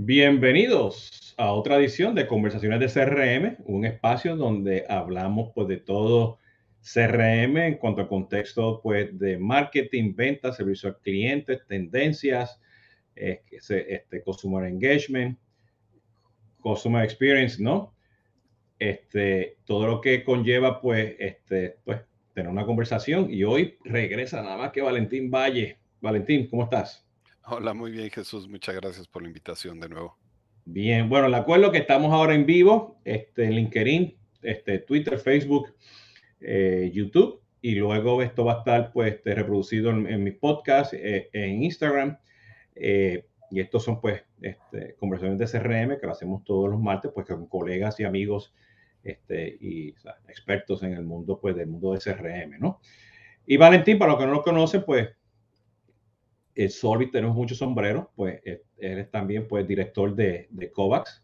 Bienvenidos a otra edición de Conversaciones de CRM, un espacio donde hablamos pues de todo CRM en cuanto a contexto pues de marketing, ventas, servicio al cliente, tendencias, eh, este, consumer engagement, customer experience, ¿no? Este, todo lo que conlleva pues, este, pues tener una conversación y hoy regresa nada más que Valentín Valle. Valentín, ¿cómo estás? Hola, muy bien Jesús, muchas gracias por la invitación de nuevo. Bien, bueno, le acuerdo que estamos ahora en vivo, este, en LinkedIn, este, Twitter, Facebook, eh, YouTube, y luego esto va a estar pues este, reproducido en, mi podcast, eh, en Instagram, eh, y estos son pues este, conversaciones de CRM que lo hacemos todos los martes, pues con colegas y amigos este, y expertos en el mundo, pues del mundo de CRM, ¿no? Y Valentín, para los que no lo conocen, pues el Solvit tenemos muchos sombreros, pues eh, él es también pues director de, de COVAX.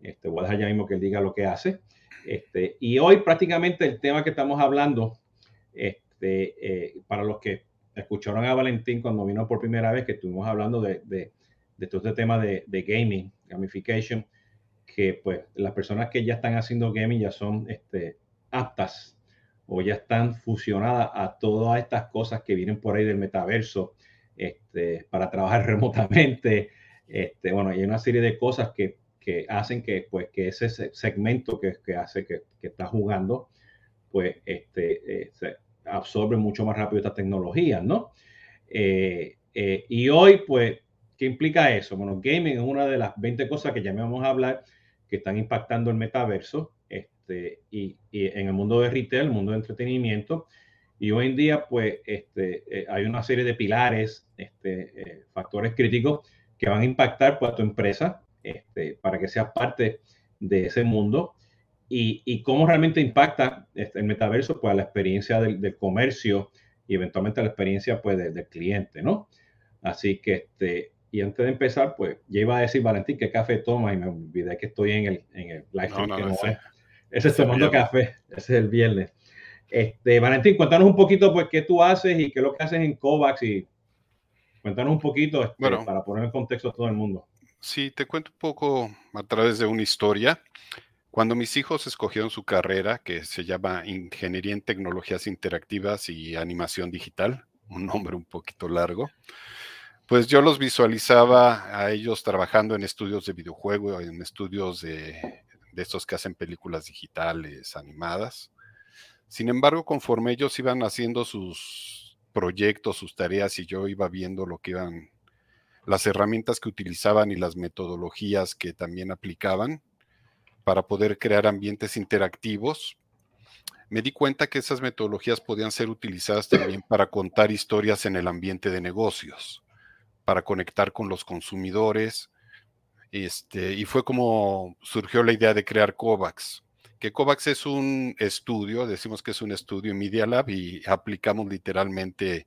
Este, voy a dejar ya mismo que él diga lo que hace. Este, y hoy prácticamente el tema que estamos hablando, este, eh, para los que escucharon a Valentín cuando vino por primera vez, que estuvimos hablando de, de, de todo este tema de, de, gaming, gamification, que pues las personas que ya están haciendo gaming ya son este, aptas o ya están fusionadas a todas estas cosas que vienen por ahí del metaverso, este, para trabajar remotamente. Este, bueno, hay una serie de cosas que, hacen que, pues, que ese segmento que, hace que, está jugando, pues este, eh, se absorbe mucho más rápido esta tecnología, ¿no? Eh, eh, y hoy, pues, ¿qué implica eso? Bueno, gaming es una de las 20 cosas que ya me vamos a hablar que están impactando el metaverso y, y en el mundo de retail, el mundo de entretenimiento y hoy en día, pues, este, eh, hay una serie de pilares, este, eh, factores críticos que van a impactar pues, a tu empresa este, para que seas parte de ese mundo y, y cómo realmente impacta este, el metaverso pues, a la experiencia del, del, comercio y eventualmente a la experiencia pues, del, del cliente, ¿no? Así que, este, y antes de empezar, pues, ya iba a decir, Valentín, ¿qué café toma? Y me olvidé que estoy en el, en el live stream. No, no, ese, ese es tomando café, ese es el viernes. Este, Valentín, cuéntanos un poquito, pues, qué tú haces y qué es lo que haces en COVAX y cuéntanos un poquito este, bueno, para poner en contexto a todo el mundo. Sí, te cuento un poco a través de una historia. Cuando mis hijos escogieron su carrera, que se llama Ingeniería en Tecnologías Interactivas y Animación Digital, un nombre un poquito largo, pues yo los visualizaba a ellos trabajando en estudios de videojuego, en estudios de, de estos que hacen películas digitales, animadas. Sin embargo, conforme ellos iban haciendo sus proyectos, sus tareas y yo iba viendo lo que iban, las herramientas que utilizaban y las metodologías que también aplicaban para poder crear ambientes interactivos, me di cuenta que esas metodologías podían ser utilizadas también para contar historias en el ambiente de negocios, para conectar con los consumidores. Este, y fue como surgió la idea de crear COVAX que COVAX es un estudio, decimos que es un estudio en Media Lab y aplicamos literalmente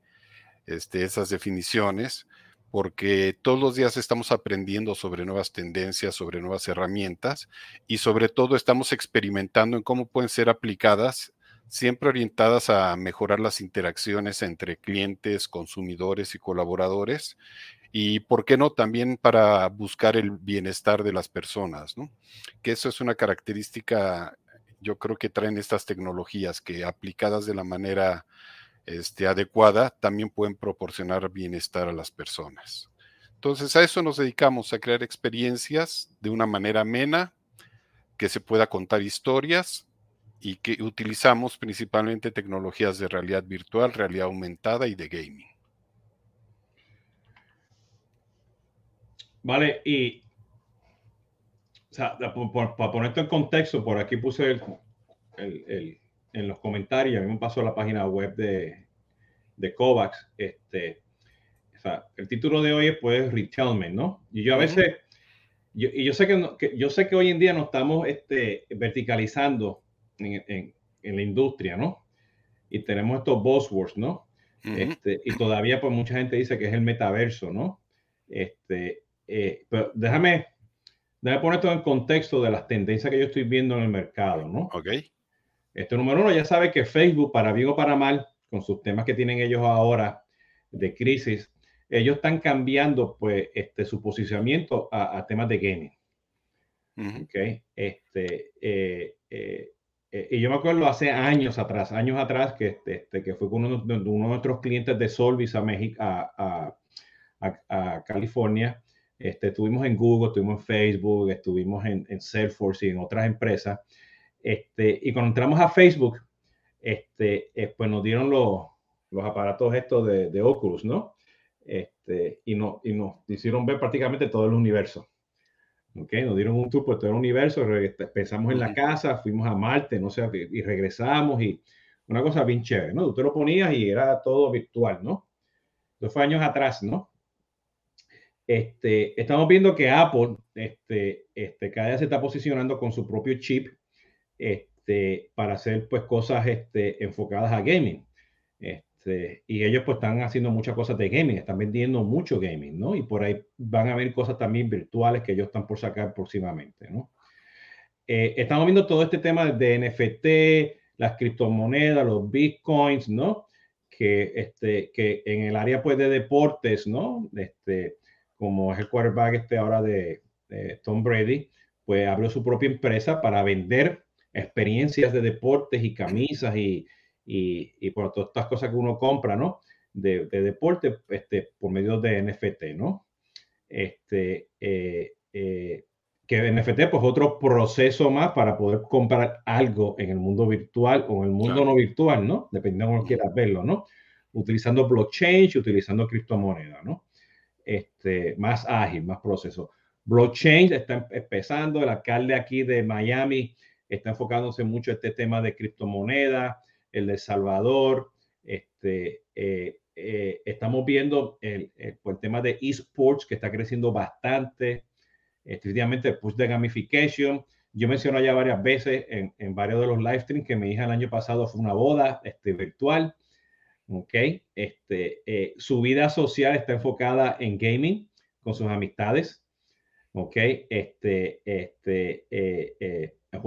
este, esas definiciones porque todos los días estamos aprendiendo sobre nuevas tendencias, sobre nuevas herramientas y sobre todo estamos experimentando en cómo pueden ser aplicadas, siempre orientadas a mejorar las interacciones entre clientes, consumidores y colaboradores y, ¿por qué no?, también para buscar el bienestar de las personas, ¿no? Que eso es una característica yo creo que traen estas tecnologías que aplicadas de la manera este, adecuada también pueden proporcionar bienestar a las personas. Entonces a eso nos dedicamos, a crear experiencias de una manera amena, que se pueda contar historias y que utilizamos principalmente tecnologías de realidad virtual, realidad aumentada y de gaming. Vale, y o sea, para ponerte en contexto, por aquí puse el, el, en los comentarios, a mí me pasó la página web de, de COVAX. Este, o sea, el título de hoy es pues Retailment, ¿no? Y yo a veces, yo, y yo sé que, que, yo sé que hoy en día nos estamos este, verticalizando en, en, en, la industria, ¿no? Y tenemos estos buzzwords, ¿no? Uh -huh. este, y todavía pues mucha gente dice que es el metaverso, ¿no? Este, eh, pero déjame Déjame poner esto en contexto de las tendencias que yo estoy viendo en el mercado, ¿no? Ok. Este número uno, ya sabe que Facebook, para bien o para mal, con sus temas que tienen ellos ahora de crisis, ellos están cambiando pues este, su posicionamiento a, temas de gaming. okay. este, eh, eh, eh, y yo me acuerdo hace años atrás, años atrás, que, este, este que fue con uno, de nuestros clientes de Solvis a, México, a, a, California. Este, estuvimos en Google, estuvimos en Facebook, estuvimos en, en Salesforce y en otras empresas. Este, y cuando entramos a Facebook, este, pues nos dieron los, los aparatos estos de, de Oculus, ¿no? Este, y, no, y nos hicieron ver prácticamente todo el universo. Okay, nos dieron un tour por todo el universo, pensamos en la casa, fuimos a Marte, no sé, y regresamos y una cosa bien chévere, ¿no? Tú lo ponías y era todo virtual, ¿no? Eso fue años atrás, ¿no? Este, estamos viendo que Apple este, este, cada día se está posicionando con su propio chip este, para hacer pues cosas este, enfocadas a gaming. Este, y ellos pues están haciendo muchas cosas de gaming, están vendiendo mucho gaming, ¿no? Y por ahí van a haber cosas también virtuales que ellos están por sacar próximamente, ¿no? Eh, estamos viendo todo este tema de NFT, las criptomonedas, los bitcoins, ¿no? Que, este, que en el área pues de deportes, ¿no? Este, como es el quarterback este ahora de, de Tom Brady, pues abrió su propia empresa para vender experiencias de deportes y camisas y, y, por todas estas cosas que uno compra, ¿no? De, deporte este, por medio de NFT, ¿no? Este, eh, eh, que NFT, pues otro proceso más para poder comprar algo en el mundo virtual o en el mundo no virtual, ¿no? Dependiendo de cómo quieras verlo, ¿no? Utilizando blockchain y utilizando criptomonedas, ¿no? Este, más ágil, más proceso. Blockchain está empezando, el alcalde aquí de Miami está enfocándose mucho en este tema de criptomonedas, el de Salvador, este, eh, eh, estamos viendo el, tema de esports que está creciendo bastante, efectivamente el push de gamification. Yo menciono ya varias veces en, en, varios de los live streams que mi hija el año pasado fue una boda este, virtual. Ok, este, eh, su vida social está enfocada en gaming con sus amistades. Ok, este, este,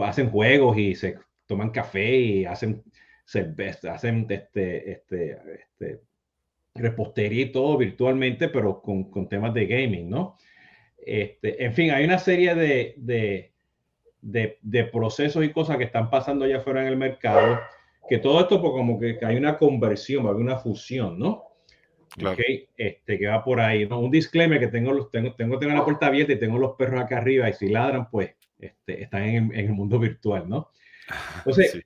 hacen juegos y se toman café y hacen cerveza, hacen este, este, este, repostería y todo virtualmente, pero con, con temas de gaming, ¿no? Este, en fin, hay una serie de, de, de, de, procesos y cosas que están pasando allá afuera en el mercado, que todo esto, pues como que, hay una conversión, hay una fusión, ¿no? Claro. Okay, este, que va por ahí, ¿no? Un disclaimer que tengo, los, tengo, tengo, tengo la puerta abierta y tengo los perros acá arriba y si ladran, pues este, están en, en el mundo virtual, ¿no? Entonces, sí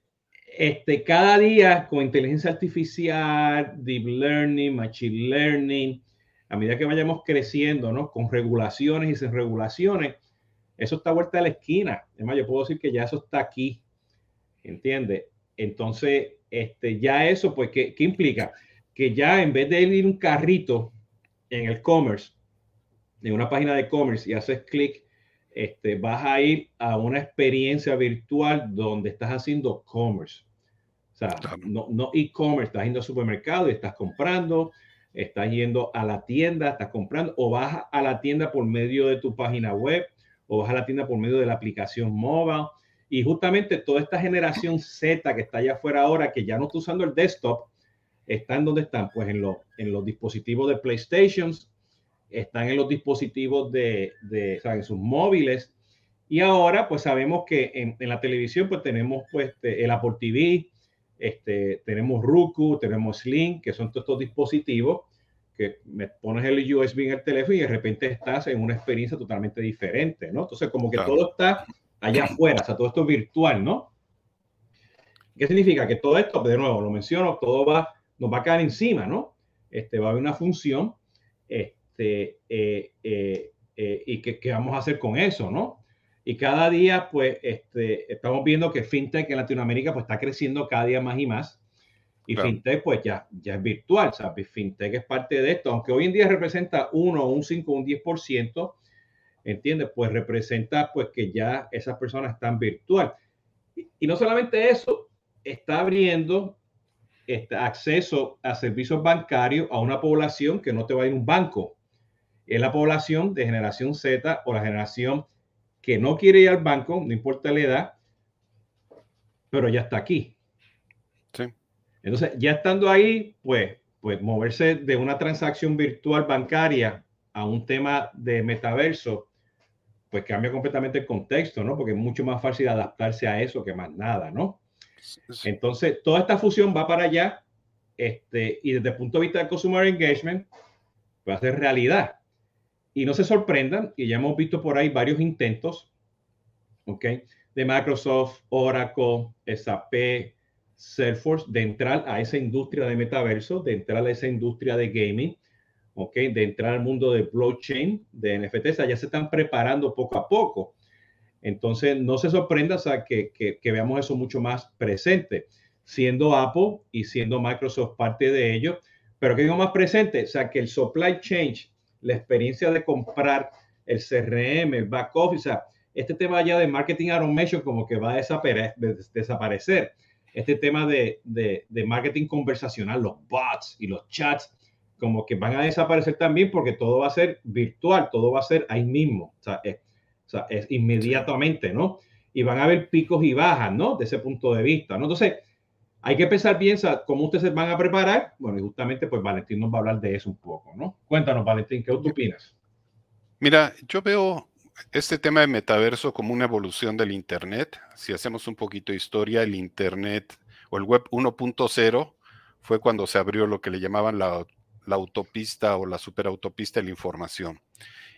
este, cada día con inteligencia artificial, deep learning, machine learning, a medida que vayamos creciendo, ¿no? Con regulaciones y sin regulaciones, eso está vuelta a la esquina. Además, yo puedo decir que ya eso está aquí, ¿entiendes? Entonces, este, ya eso, pues, ¿qué, ¿qué, implica? Que ya en vez de ir un carrito en el commerce, en una página de commerce y haces clic, este, vas a ir a una experiencia virtual donde estás haciendo commerce. O sea, no, no e-commerce, estás yendo al supermercado y estás comprando, estás yendo a la tienda, estás comprando, o vas a la tienda por medio de tu página web, o vas a la tienda por medio de la aplicación móvil. Y justamente toda esta generación Z que está allá afuera ahora, que ya no está usando el desktop, están donde están, pues en, en los dispositivos de PlayStation, están en los dispositivos de, de en sus móviles. Y ahora, pues sabemos que en, en, la televisión, pues tenemos pues este, el Apple TV, este, tenemos Roku, tenemos Sling, que son todos estos dispositivos que me pones el USB en el teléfono y de repente estás en una experiencia totalmente diferente, ¿no? Entonces, como que todo está allá afuera, o sea, todo esto es virtual, ¿no? ¿Qué significa? Que todo esto, de nuevo, lo menciono, todo va, nos va a caer encima, ¿no? Este, va a haber una función, este, eh, eh, eh, y qué, vamos a hacer con eso, ¿no? Y cada día, pues, este, estamos viendo que FinTech en Latinoamérica pues, está creciendo cada día más y más. Y FinTech, pues, ya, ya es virtual, ¿sabes? FinTech es parte de esto, aunque hoy en día representa 1, un 5, un 10%, ¿entiendes? Pues representa, pues, que ya esas personas están virtual. Y, y no solamente eso, está abriendo este acceso a servicios bancarios a una población que no te va a ir a un banco. Es la población de generación Z o la generación que no quiere ir al banco, no importa la edad, pero ya está aquí. Sí. Entonces, ya estando ahí, pues pues moverse de una transacción virtual bancaria a un tema de metaverso, pues cambia completamente el contexto, ¿no? Porque es mucho más fácil adaptarse a eso que más nada, ¿no? Entonces, toda esta fusión va para allá este, y desde el punto de vista del consumer engagement, va a ser realidad. Y no se sorprendan, y ya hemos visto por ahí varios intentos, ¿ok? De Microsoft, Oracle, SAP, Salesforce, de entrar a esa industria de metaverso, de entrar a esa industria de gaming, ¿ok? De entrar al mundo de blockchain, de NFTs, ya se están preparando poco a poco. Entonces, no se sorprenda o que, que, veamos eso mucho más presente, siendo Apple y siendo Microsoft parte de ello, pero que digo más presente, o sea, que el supply chain, la experiencia de comprar el CRM, el back office, o sea, este tema ya de marketing automation como que va a desaparecer. Este tema de, de, de marketing conversacional, los bots y los chats, como que van a desaparecer también porque todo va a ser virtual, todo va a ser ahí mismo, o sea, es, o sea, es inmediatamente, ¿no? Y van a haber picos y bajas, ¿no? De ese punto de vista, ¿no? Entonces, hay que pensar bien cómo ustedes se van a preparar. Bueno, y justamente, pues Valentín nos va a hablar de eso un poco, ¿no? Cuéntanos, Valentín, ¿qué opinas? Mira, yo veo este tema de metaverso como una evolución del Internet. Si hacemos un poquito de historia, el Internet o el Web 1.0 fue cuando se abrió lo que le llamaban la la autopista o la superautopista de la información.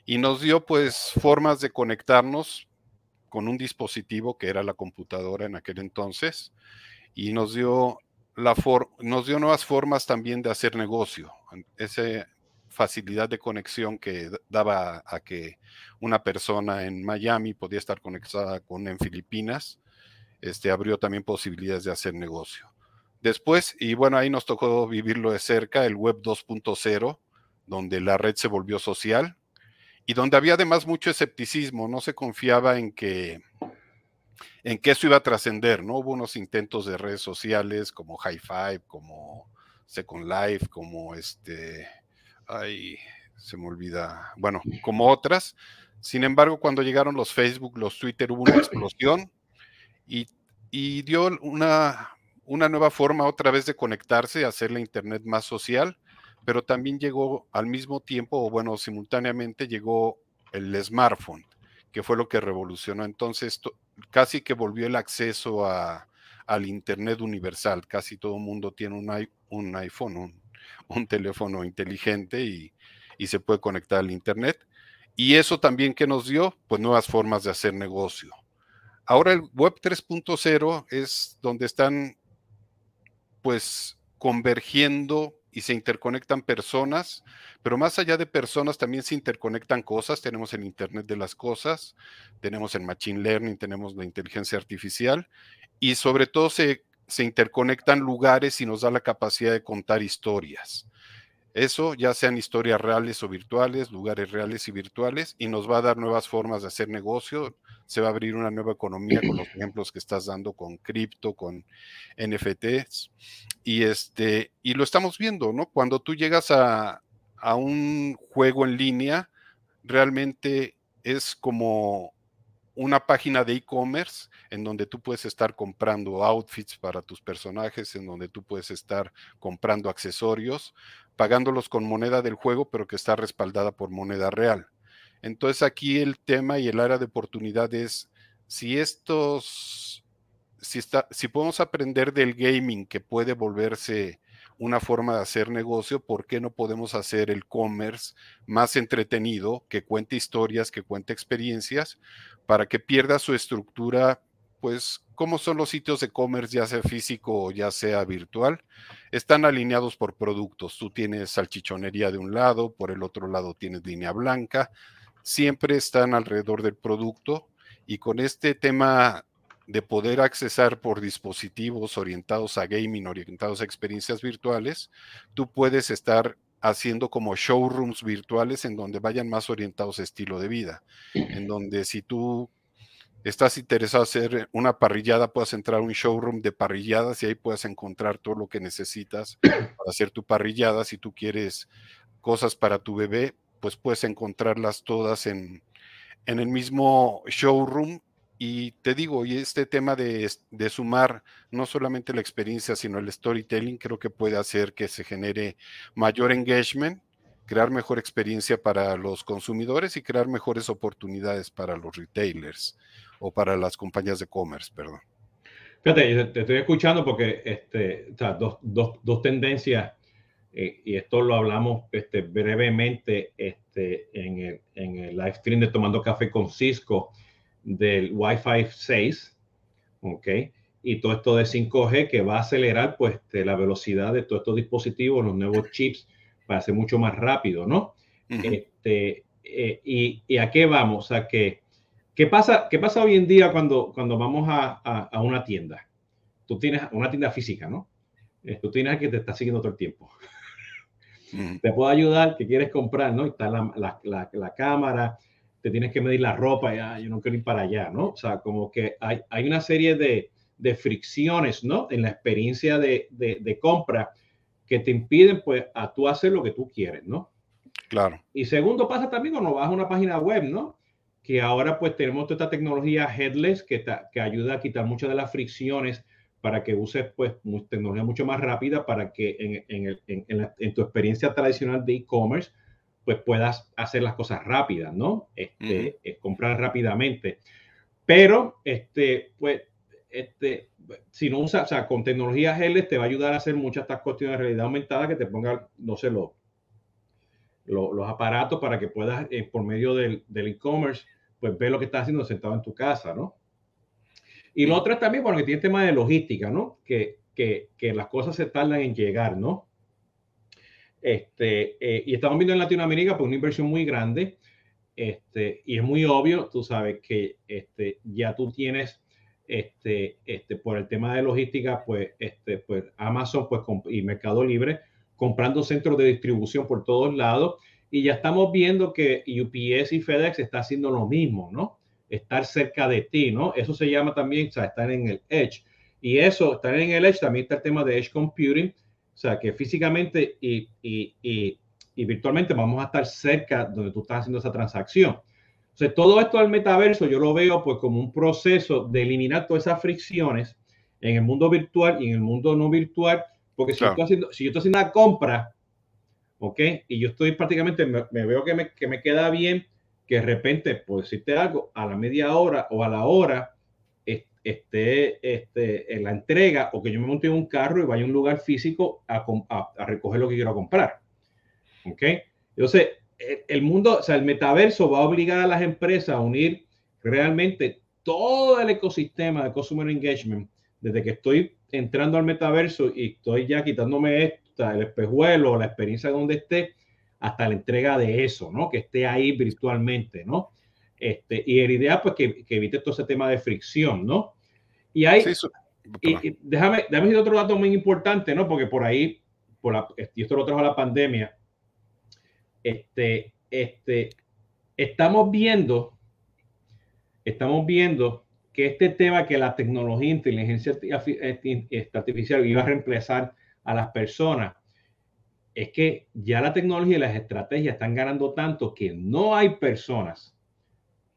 Y nos dio pues formas de conectarnos con un dispositivo que era la computadora en aquel entonces y nos dio, la nos dio nuevas formas también de hacer negocio. Esa facilidad de conexión que daba a que una persona en Miami podía estar conectada con en Filipinas, este, abrió también posibilidades de hacer negocio. Después, y bueno, ahí nos tocó vivirlo de cerca, el Web 2.0, donde la red se volvió social y donde había además mucho escepticismo, no se confiaba en que, en que eso iba a trascender, ¿no? Hubo unos intentos de redes sociales como High Five, como Second Life, como este, ay, se me olvida, bueno, como otras. Sin embargo, cuando llegaron los Facebook, los Twitter, hubo una explosión y, y dio una, una nueva forma otra vez de conectarse, hacer la Internet más social, pero también llegó al mismo tiempo, o bueno, simultáneamente llegó el smartphone, que fue lo que revolucionó. Entonces, casi que volvió el acceso a, al Internet universal. Casi todo el mundo tiene un, un iPhone, un, teléfono inteligente y, y se puede conectar al Internet. Y eso también que nos dio, pues nuevas formas de hacer negocio. Ahora el Web 3.0 es donde están pues convergiendo y se interconectan personas, pero más allá de personas también se interconectan cosas. Tenemos el Internet de las Cosas, tenemos el Machine Learning, tenemos la inteligencia artificial y sobre todo se, se interconectan lugares y nos da la capacidad de contar historias. Eso ya sean historias reales o virtuales, lugares reales y virtuales, y nos va a dar nuevas formas de hacer negocio. Se va a abrir una nueva economía con los ejemplos que estás dando con cripto, con NFTs. Y, este, y lo estamos viendo, ¿no? Cuando tú llegas a, a un juego en línea, realmente es como una página de e-commerce en donde tú puedes estar comprando outfits para tus personajes, en donde tú puedes estar comprando accesorios, pagándolos con moneda del juego, pero que está respaldada por moneda real. Entonces aquí el tema y el área de oportunidad es si estos, si, está, si podemos aprender del gaming que puede volverse una forma de hacer negocio, ¿por qué no podemos hacer el commerce más entretenido, que cuente historias, que cuente experiencias, para que pierda su estructura pues, ¿cómo son los sitios de e-commerce, ya sea físico o ya sea virtual? Están alineados por productos. Tú tienes salchichonería de un lado, por el otro lado tienes línea blanca. Siempre están alrededor del producto y con este tema de poder accesar por dispositivos orientados a gaming, orientados a experiencias virtuales, tú puedes estar haciendo como showrooms virtuales en donde vayan más orientados a estilo de vida, en donde si tú estás interesado en hacer una parrillada, puedes entrar a un showroom de parrilladas y ahí puedes encontrar todo lo que necesitas para hacer tu parrillada. Si tú quieres cosas para tu bebé, pues puedes encontrarlas todas en, en el mismo showroom y te digo, y este tema de, de, sumar no solamente la experiencia, sino el storytelling, creo que puede hacer que se genere mayor engagement, crear mejor experiencia para los consumidores y crear mejores oportunidades para los retailers o para las compañías de commerce, perdón. Fíjate, te estoy escuchando porque este, o sea, dos, dos, dos, tendencias, eh, y esto lo hablamos este, brevemente este, en, el, en el live stream de Tomando Café con Cisco del Wi-Fi 6, ¿ok? Y todo esto de 5G que va a acelerar pues este, la velocidad de todos estos dispositivos, los nuevos chips, para ser mucho más rápido, ¿no? este, eh, y, y, a qué vamos? A que, ¿qué pasa, qué pasa hoy en día cuando, cuando vamos a, a, una tienda? Tú tienes una tienda física, ¿no? Eh, tú tienes que te está siguiendo todo el tiempo. Te puedo ayudar, que quieres comprar, ¿no? Está la, la, la, la cámara, te tienes que medir la ropa, ya, yo no quiero ir para allá, ¿no? O sea, como que hay, hay una serie de, de, fricciones, ¿no? En la experiencia de, de, de, compra que te impiden, pues, a tú hacer lo que tú quieres, ¿no? Claro. Y segundo pasa también cuando vas a una página web, ¿no? Que ahora, pues, tenemos toda esta tecnología headless que, que ayuda a quitar muchas de las fricciones para que uses, pues, tecnología mucho más rápida para que en, en, en, en, en tu experiencia tradicional de e-commerce, pues puedas hacer las cosas rápidas, ¿no? Este, comprar rápidamente. Pero, este, pues, este, si no usas, o sea, con tecnología GL te va a ayudar a hacer muchas estas cuestiones de realidad aumentada que te pongan, no sé, los, los, aparatos para que puedas, eh, por medio del e-commerce, pues ver lo que estás haciendo sentado en tu casa, ¿no? Y lo otro es también, bueno, que tiene tema de logística, ¿no? Que, que, que las cosas se tardan en llegar, ¿no? Este, eh, y estamos viendo en Latinoamérica pues una inversión muy grande. Este, y es muy obvio, tú sabes que este, ya tú tienes, este, este, por el tema de logística, pues, este, pues Amazon pues, y Mercado Libre comprando centros de distribución por todos lados. Y ya estamos viendo que UPS y FedEx está haciendo lo mismo, ¿no? Estar cerca de ti, ¿no? Eso se llama también, o sea, estar en el Edge. Y eso, estar en el Edge, también está el tema de Edge Computing, o sea, que físicamente y, y, y, y, virtualmente vamos a estar cerca donde tú estás haciendo esa transacción. O sea, todo esto del metaverso yo lo veo pues como un proceso de eliminar todas esas fricciones en el mundo virtual y en el mundo no virtual, porque si, claro. yo, estoy haciendo, si yo estoy haciendo una compra, ¿ok? Y yo estoy prácticamente, me, me veo que me, que me queda bien, que de repente, por decirte algo, a la media hora o a la hora, esté este, en la entrega o que yo me monte en un carro y vaya a un lugar físico a, a, a recoger lo que quiero comprar. ¿Ok? Entonces, el mundo, o sea, el metaverso va a obligar a las empresas a unir realmente todo el ecosistema de Consumer Engagement, desde que estoy entrando al metaverso y estoy ya quitándome esto, el espejuelo, la experiencia donde esté, hasta la entrega de eso, ¿no? Que esté ahí virtualmente, ¿no? Este, y la idea, pues, que, que, evite todo ese tema de fricción, ¿no? Y hay, sí, eso, y, y, déjame, déjame decir otro dato muy importante, ¿no? Porque por ahí, por la, y esto lo trajo la pandemia, este, este, estamos viendo, estamos viendo que este tema que la tecnología, inteligencia este, artificial iba a reemplazar a las personas, es que ya la tecnología y las estrategias están ganando tanto que no hay personas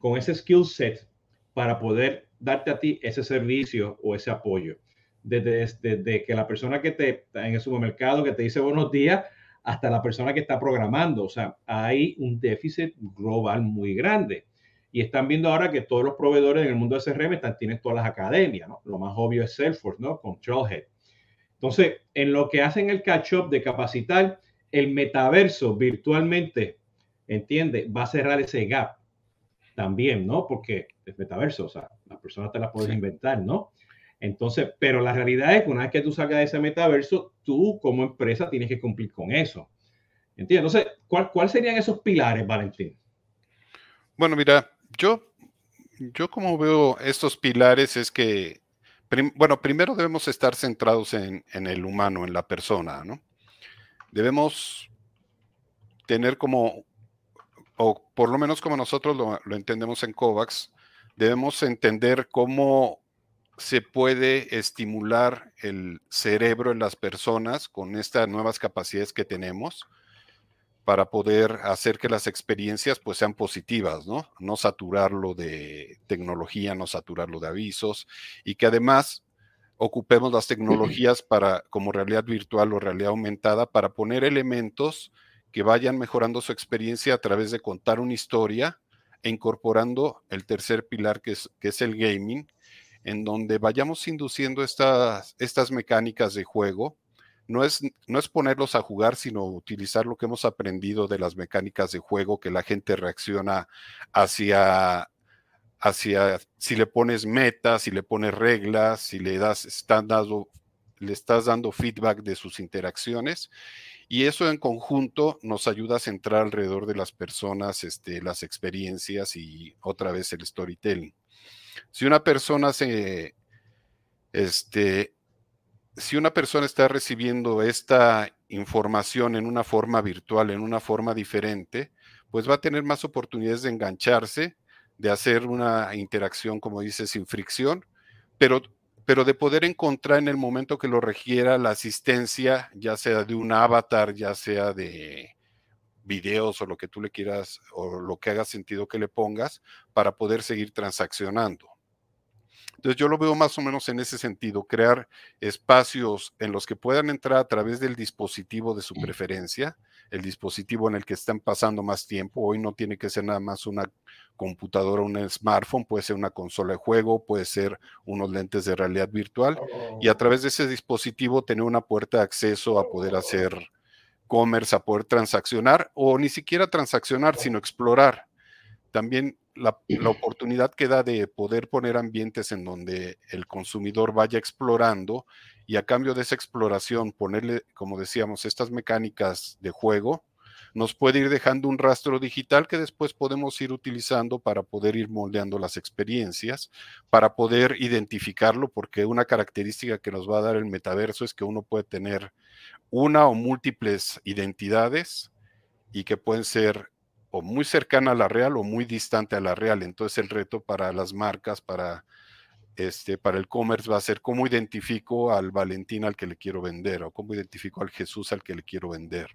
con ese skill set para poder darte a ti ese servicio o ese apoyo. Desde, desde, que la persona que te en el supermercado que te dice buenos días hasta la persona que está programando. O sea, hay un déficit global muy grande. Y están viendo ahora que todos los proveedores en el mundo de CRM tienen todas las academias. Lo más obvio es Salesforce, ¿no? Con Trailhead. Entonces, en lo que hacen el catch-up de capacitar, el metaverso virtualmente, entiende, va a cerrar ese gap también, ¿no? Porque es metaverso, o sea, las personas te las puedes sí. inventar, ¿no? Entonces, pero la realidad es que una vez que tú salgas de ese metaverso, tú como empresa tienes que cumplir con eso. ¿Entiendes? Entonces, ¿cuáles cuál serían esos pilares, Valentín? Bueno, mira, yo, yo como veo estos pilares es que, prim, bueno, primero debemos estar centrados en, en el humano, en la persona, ¿no? Debemos tener como o por lo menos como nosotros lo, lo, entendemos en COVAX, debemos entender cómo se puede estimular el cerebro en las personas con estas nuevas capacidades que tenemos para poder hacer que las experiencias pues sean positivas, ¿no? No saturarlo de tecnología, no saturarlo de avisos y que además ocupemos las tecnologías para como realidad virtual o realidad aumentada para poner elementos que vayan mejorando su experiencia a través de contar una historia e incorporando el tercer pilar que es, que es el gaming, en donde vayamos induciendo estas, estas mecánicas de juego no es, no es ponerlos a jugar, sino utilizar lo que hemos aprendido de las mecánicas de juego, que la gente reacciona hacia, hacia si le pones metas, si le pones reglas, si le das, están dando, le estás dando feedback de sus interacciones. Y eso en conjunto nos ayuda a centrar alrededor de las personas este, las experiencias y otra vez el storytelling. Si una persona se, este, si una persona está recibiendo esta información en una forma virtual, en una forma diferente, pues va a tener más oportunidades de engancharse, de hacer una interacción, como dice, sin fricción, pero, pero de poder encontrar en el momento que lo requiera la asistencia, ya sea de un avatar, ya sea de videos o lo que tú le quieras o lo que haga sentido que le pongas para poder seguir transaccionando. Entonces yo lo veo más o menos en ese sentido, crear espacios en los que puedan entrar a través del dispositivo de su preferencia, el dispositivo en el que están pasando más tiempo. Hoy no tiene que ser nada más una computadora, un smartphone, puede ser una consola de juego, puede ser unos lentes de realidad virtual y a través de ese dispositivo tener una puerta de acceso a poder hacer commerce, a poder transaccionar o ni siquiera transaccionar, sino explorar. También la, oportunidad que da de poder poner ambientes en donde el consumidor vaya explorando y a cambio de esa exploración ponerle, como decíamos, estas mecánicas de juego, nos puede ir dejando un rastro digital que después podemos ir utilizando para poder ir moldeando las experiencias, para poder identificarlo, porque una característica que nos va a dar el metaverso es que uno puede tener una o múltiples identidades y que pueden ser o muy cercana a la real o muy distante a la real. Entonces el reto para las marcas, para, este, para el commerce va a ser cómo identifico al Valentín al que le quiero vender o cómo identifico al Jesús al que le quiero vender.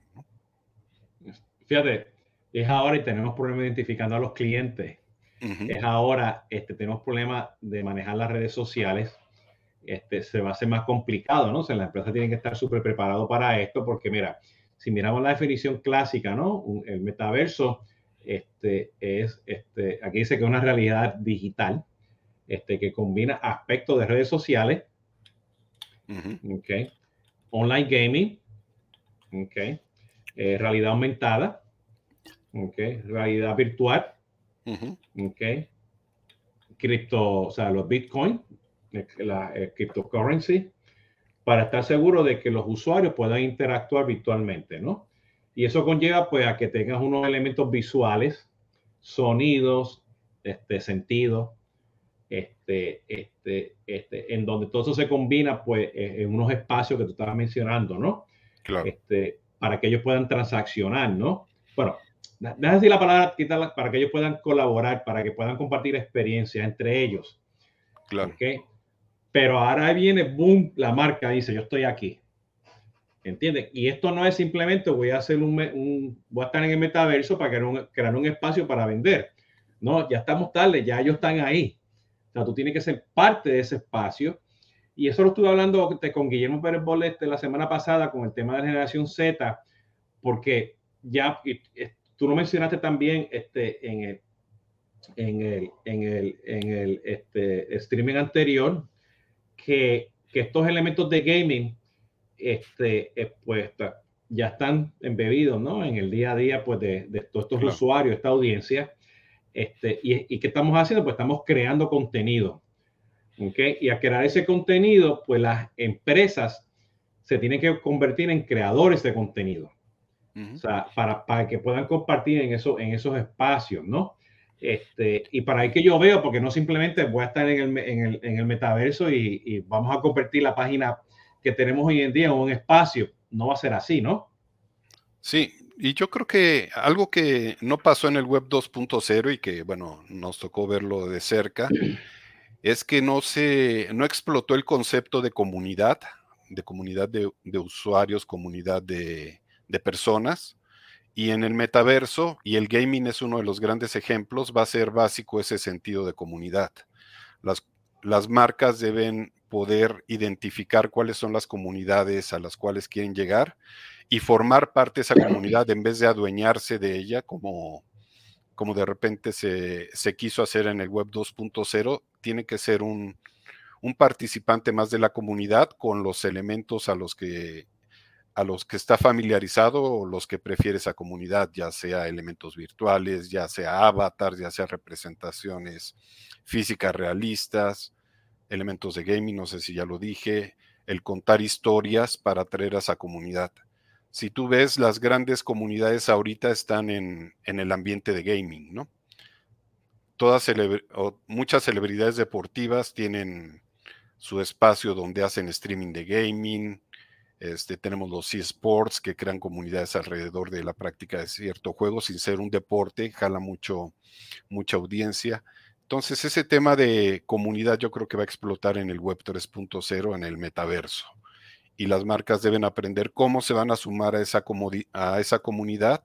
Fíjate, es ahora y tenemos problemas identificando a los clientes. Es ahora, este, tenemos problemas de manejar las redes sociales. Este, se va a hacer más complicado, ¿no? O sea, las empresas tienen que estar súper preparados para esto porque, mira, si miramos la definición clásica, ¿no? el metaverso este, es, este, aquí dice que es una realidad digital este, que combina aspectos de redes sociales, okay, online gaming, okay, eh, realidad aumentada, okay, realidad virtual, okay, cripto, o sea, los bitcoin, la, la cryptocurrency, para estar seguro de que los usuarios puedan interactuar virtualmente, ¿no? Y eso conlleva pues a que tengas unos elementos visuales, sonidos, este, sentidos, este, este, este, en donde todo eso se combina pues e, en unos espacios que tú estabas mencionando, ¿no? Claro. Este, para que ellos puedan transaccionar, ¿no? Bueno, déjame decir la palabra, quitarla, para que ellos puedan colaborar, para que puedan compartir experiencias entre ellos. Claro. ¿okay? Pero ahora viene, boom, la marca dice, yo estoy aquí. ¿Entiendes? Y esto no es simplemente voy a hacer un, voy a estar en el metaverso para crear un, crear un espacio para vender. No, ya estamos tarde, ya ellos están ahí. O sea, tú tienes que ser parte de ese espacio. Y eso lo estuve hablando con Guillermo Pérez Bolete la semana pasada con el tema de la generación Z, porque ya tú lo mencionaste también este, en el, en el, en el, en el este, streaming anterior, que, estos elementos de gaming, este, eh, pues ya están embebidos, ¿no? En el día a día, pues, de, todos estos usuarios, esta audiencia. Este, y, y, qué estamos haciendo? Pues estamos creando contenido. ¿ok? Y a crear ese contenido, pues las empresas se tienen que convertir en creadores de contenido. O sea, para, para que puedan compartir en, eso, en esos espacios, ¿no? Este, y para ahí que yo veo, porque no simplemente voy a estar en el, en el, en el metaverso y, y, vamos a convertir la página que tenemos hoy en día en un espacio. No va a ser así, ¿no? Sí, y yo creo que algo que no pasó en el web 2.0 y que, bueno, nos tocó verlo de cerca, es que no se, no explotó el concepto de comunidad, de comunidad de, de usuarios, comunidad de, de personas, Y en el metaverso, y el gaming es uno de los grandes ejemplos, va a ser básico ese sentido de comunidad. Las, las marcas deben poder identificar cuáles son las comunidades a las cuales quieren llegar y formar parte de esa comunidad en vez de adueñarse de ella como, como de repente se, quiso hacer en el web 2.0, tiene que ser un, un, participante más de la comunidad con los elementos a los que a los que está familiarizado o los que prefiere esa comunidad, ya sea elementos virtuales, ya sea avatars, ya sea representaciones físicas realistas, elementos de gaming, no sé si ya lo dije, el contar historias para atraer a esa comunidad. Si tú ves, las grandes comunidades ahorita están en, el ambiente de gaming, ¿no? Todas muchas celebridades deportivas tienen su espacio donde hacen streaming de gaming. Este, tenemos los eSports que crean comunidades alrededor de la práctica de cierto juego sin ser un deporte, jala mucho, mucha audiencia. Entonces, ese tema de comunidad yo creo que va a explotar en el Web 3.0, en el metaverso. Y las marcas deben aprender cómo se van a sumar a esa, a esa comunidad,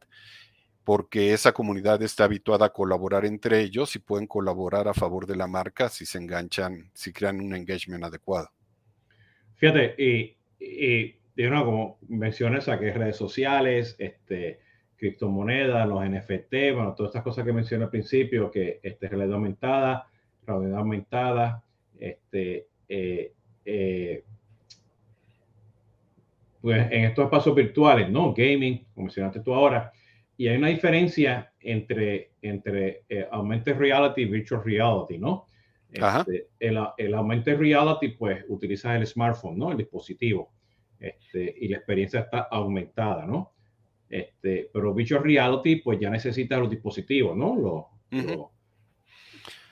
porque esa comunidad está habituada a colaborar entre ellos y pueden colaborar a favor de la marca si se enganchan, si crean un engagement adecuado. Fíjate, y, y, como mencionas aquí redes sociales, este, criptomonedas, los NFT, bueno, todas estas cosas que mencioné al principio, que este, realidad aumentada, realidad aumentada, este, eh, eh, pues en estos espacios virtuales, ¿no? Gaming, como mencionaste tú ahora, y hay una diferencia entre, entre eh, augmented reality y virtual reality, ¿no? Este, el, el augmented reality, pues, utiliza el smartphone, ¿no? El dispositivo, este, y la experiencia está aumentada, ¿no? Este, pero Virtual Reality, pues ya necesita los dispositivos, ¿no? Los,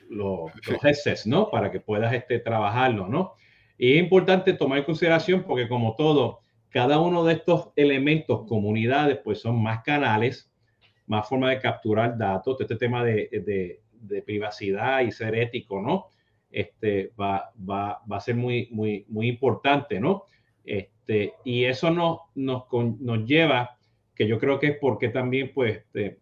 los, headsets, ¿no? Para que puedas este, trabajarlo, ¿no? Y es importante tomar en consideración porque como todo, cada uno de estos elementos, comunidades, pues son más canales, más formas de capturar datos, este tema de, de, de privacidad y ser ético, ¿no? Este, va, va, va, a ser muy, muy, muy importante, ¿no? Este, y eso nos, nos, nos lleva que yo creo que es porque también, pues, este,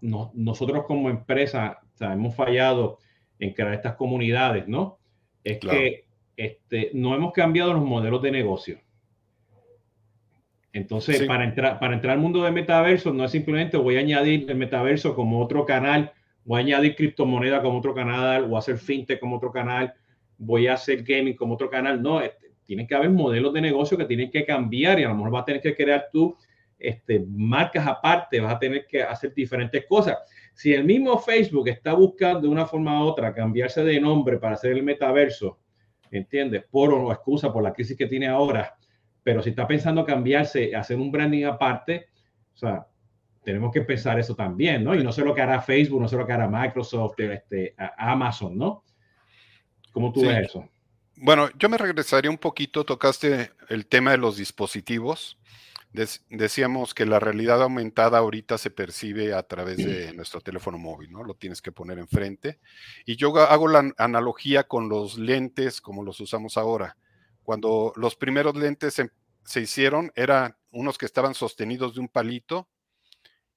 nosotros como empresa hemos fallado en crear estas comunidades, ¿no? Es que este, no hemos cambiado los modelos de negocio. Entonces, para, entrar, para entrar al mundo de metaverso, no es simplemente voy a añadir el metaverso como otro canal, voy a añadir criptomoneda como otro canal, o hacer fintech como otro canal, voy a hacer gaming como otro canal. No, este, tiene que haber modelos de negocio que tienen que cambiar y a lo mejor va a tener que crear tú este, marcas aparte, vas a tener que hacer diferentes cosas. Si el mismo Facebook está buscando de una forma u otra cambiarse de nombre para hacer el metaverso, ¿entiendes? Por o excusa por la crisis que tiene ahora, pero si está pensando cambiarse, hacer un branding aparte, o sea, tenemos que pensar eso también, ¿no? Y no sé lo que hará Facebook, no sé lo que hará Microsoft, este, Amazon, ¿no? ¿Cómo tú ves eso? Bueno, yo me regresaría un poquito, tocaste el tema de los dispositivos decíamos que la realidad aumentada ahorita se percibe a través de nuestro teléfono móvil, ¿no? Lo tienes que poner enfrente. Y yo hago la analogía con los lentes como los usamos ahora. Cuando los primeros lentes se, hicieron, eran unos que estaban sostenidos de un palito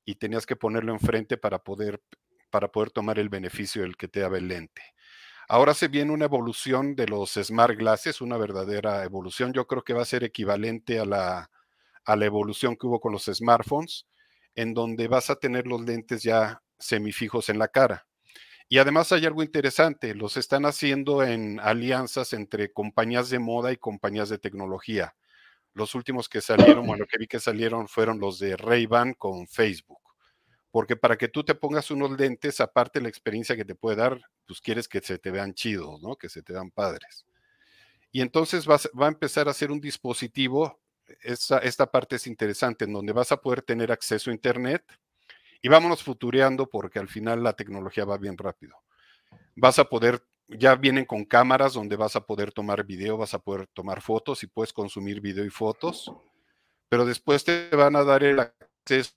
y tenías que ponerlo enfrente para poder, para poder tomar el beneficio del que te daba el lente. Ahora se viene una evolución de los smart glasses, una verdadera evolución. Yo creo que va a ser equivalente a la, a la evolución que hubo con los smartphones, en donde vas a tener los lentes ya semifijos en la cara. Y además hay algo interesante, los están haciendo en alianzas entre compañías de moda y compañías de tecnología. Los últimos que salieron, bueno, que vi que salieron fueron los de Ray-Ban con Facebook. Porque para que tú te pongas unos lentes, aparte de la experiencia que te puede dar, pues quieres que se te vean chidos, ¿no? Que se te vean padres. Y entonces va a empezar a ser un dispositivo esta, parte es interesante, en donde vas a poder tener acceso a Internet y vámonos futureando porque al final la tecnología va bien rápido. Vas a poder, ya vienen con cámaras donde vas a poder tomar video, vas a poder tomar fotos y puedes consumir video y fotos, pero después te van a dar el acceso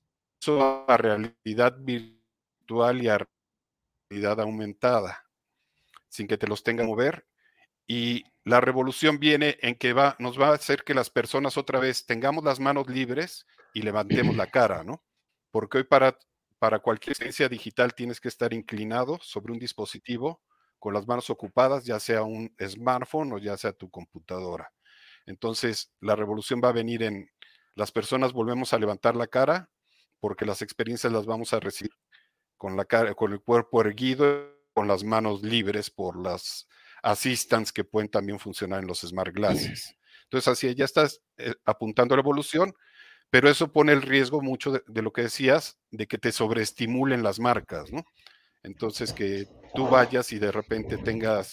a realidad virtual y a realidad aumentada, sin que te los tengan que mover y la revolución viene en que va, nos va a hacer que las personas otra vez tengamos las manos libres y levantemos la cara, ¿no? porque hoy para, para cualquier experiencia digital tienes que estar inclinado sobre un dispositivo con las manos ocupadas, ya sea un smartphone o ya sea tu computadora. Entonces, la revolución va a venir en las personas volvemos a levantar la cara porque las experiencias las vamos a recibir con la cara, con el cuerpo erguido, con las manos libres por las assistants que pueden también funcionar en los smart glasses. Entonces, así ya estás eh, apuntando a la evolución, pero eso pone el riesgo mucho de, de, lo que decías, de que te sobreestimulen las marcas, ¿no? Entonces, que tú vayas y de repente tengas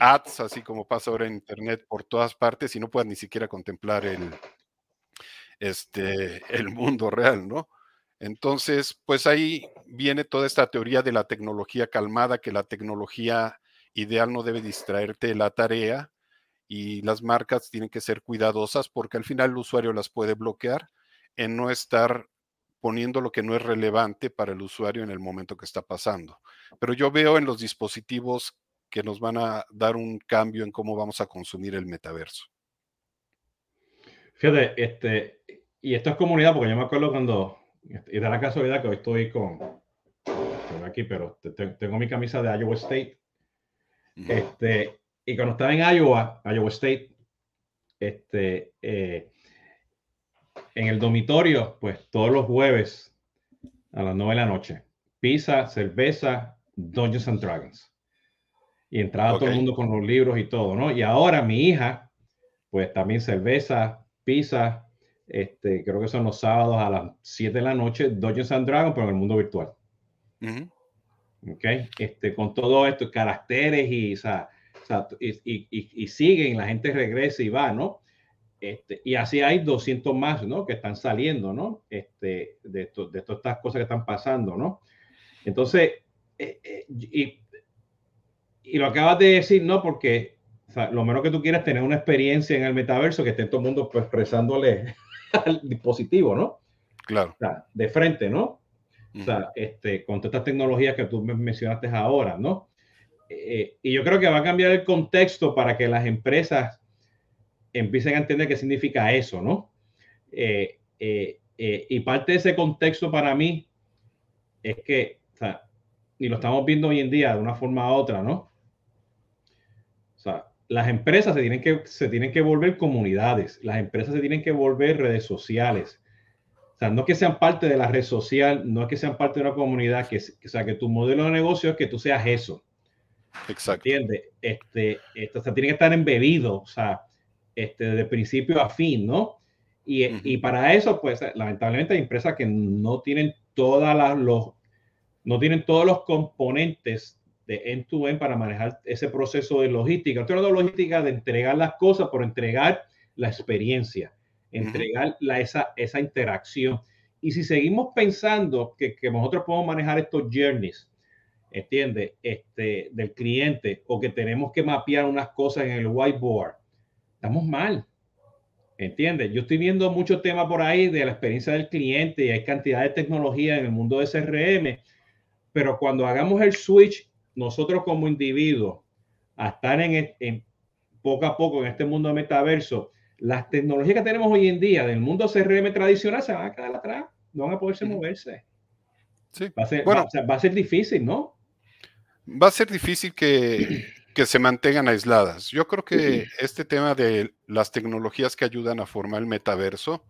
ads, así como pasa ahora en Internet, por todas partes y no puedas ni siquiera contemplar el, este, el mundo real, ¿no? Entonces, pues ahí viene toda esta teoría de la tecnología calmada, que la tecnología ideal no debe distraerte de la tarea y las marcas tienen que ser cuidadosas porque al final el usuario las puede bloquear en no estar poniendo lo que no es relevante para el usuario en el momento que está pasando. Pero yo veo en los dispositivos que nos van a dar un cambio en cómo vamos a consumir el metaverso. Fíjate, este, y esto es comunidad, porque yo me acuerdo cuando, y da la casualidad que hoy estoy con, estoy aquí, pero tengo mi camisa de Iowa State. Este, y cuando estaba en Iowa, Iowa State, este, eh, en el dormitorio, pues todos los jueves a las 9 de la noche, pizza, cerveza, Dungeons and Dragons. Y entraba todo el mundo con los libros y todo, ¿no? Y ahora mi hija, pues también cerveza, pizza, este, creo que son los sábados a las 7 de la noche, Dungeons and Dragons, pero en el mundo virtual. Ok, este, con todo esto, caracteres y, o sea, y, y, y, siguen, la gente regresa y va, ¿no? Este, y así hay 200 más, ¿no? Que están saliendo, ¿no? Este, de, esto, de todas estas cosas que están pasando, ¿no? Entonces, eh, eh, y, y, lo acabas de decir, ¿no? Porque o sea, lo menos que tú quieras es tener una experiencia en el metaverso que esté todo el mundo pues, expresándole al dispositivo, ¿no? Claro. O sea, de frente, ¿no? O sea, este, con todas estas tecnologías que tú mencionaste ahora, ¿no? Eh, y yo creo que va a cambiar el contexto para que las empresas empiecen a entender qué significa eso, ¿no? Eh, eh, eh, y parte de ese contexto para mí es que, o sea, y lo estamos viendo hoy en día de una forma u otra, ¿no? O sea, las empresas se tienen que, se tienen que volver comunidades, las empresas se tienen que volver redes sociales. O sea, no que sean parte de la red social, no es que sean parte de una comunidad, que, o sea, que tu modelo de negocio es que tú seas eso. Exacto. ¿Entiendes? Este, esto, o sea, tiene que estar embebido, o sea, este, de principio a fin, ¿no? Y, uh -huh. y, para eso, pues, lamentablemente hay empresas que no tienen todas las, los, no tienen todos los componentes de end-to-end -end para manejar ese proceso de logística. Estoy hablando de logística de entregar las cosas por entregar la experiencia, entregar la, esa, esa interacción. Y si seguimos pensando que, que nosotros podemos manejar estos journeys, ¿entiendes? Este, del cliente, o que tenemos que mapear unas cosas en el whiteboard, estamos mal. ¿Entiendes? Yo estoy viendo mucho tema por ahí de la experiencia del cliente y hay cantidad de tecnología en el mundo de CRM, pero cuando hagamos el switch, nosotros como individuos, a estar en, en poco a poco en este mundo de metaverso, las tecnologías que tenemos hoy en día del mundo CRM tradicional se van a quedar atrás, no van a poderse moverse. Sí. Va, a ser, bueno, va, va a ser difícil, ¿no? Va a ser difícil que que se mantengan aisladas. Yo creo que este tema de las tecnologías que ayudan a formar el metaverso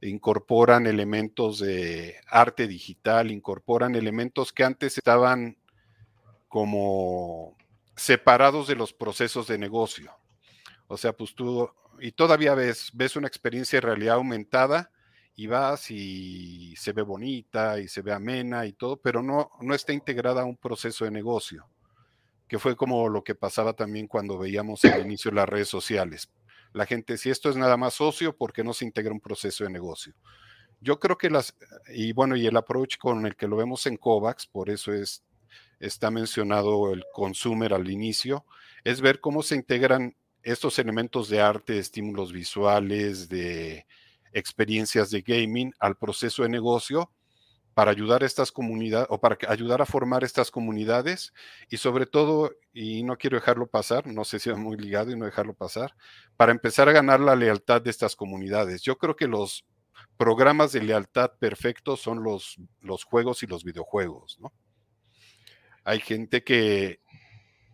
incorporan elementos de arte digital, incorporan elementos que antes estaban como separados de los procesos de negocio. O sea, pues tú, y todavía ves, ves una experiencia de realidad aumentada y vas y se ve bonita y se ve amena y todo, pero no, no está integrada a un proceso de negocio que fue como lo que pasaba también cuando veíamos al inicio las redes sociales. La gente, si esto es nada más socio, ¿por qué no se integra un proceso de negocio? Yo creo que las, y bueno, y el approach con el que lo vemos en COVAX, por eso es, está mencionado el consumer al inicio, es ver cómo se integran estos elementos de arte, de estímulos visuales, de experiencias de gaming al proceso de negocio para ayudar a estas comunidades o para ayudar a formar estas comunidades y sobre todo, y no quiero dejarlo pasar, no sé si es muy ligado y no dejarlo pasar, para empezar a ganar la lealtad de estas comunidades. Yo creo que los programas de lealtad perfectos son los, los juegos y los videojuegos, ¿no? Hay gente que,